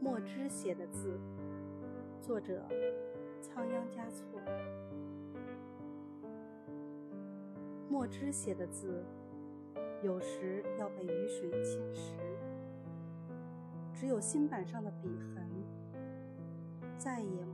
墨汁写的字作者仓央嘉措。墨汁写的字有时要被雨水侵蚀只有新板上的笔痕再也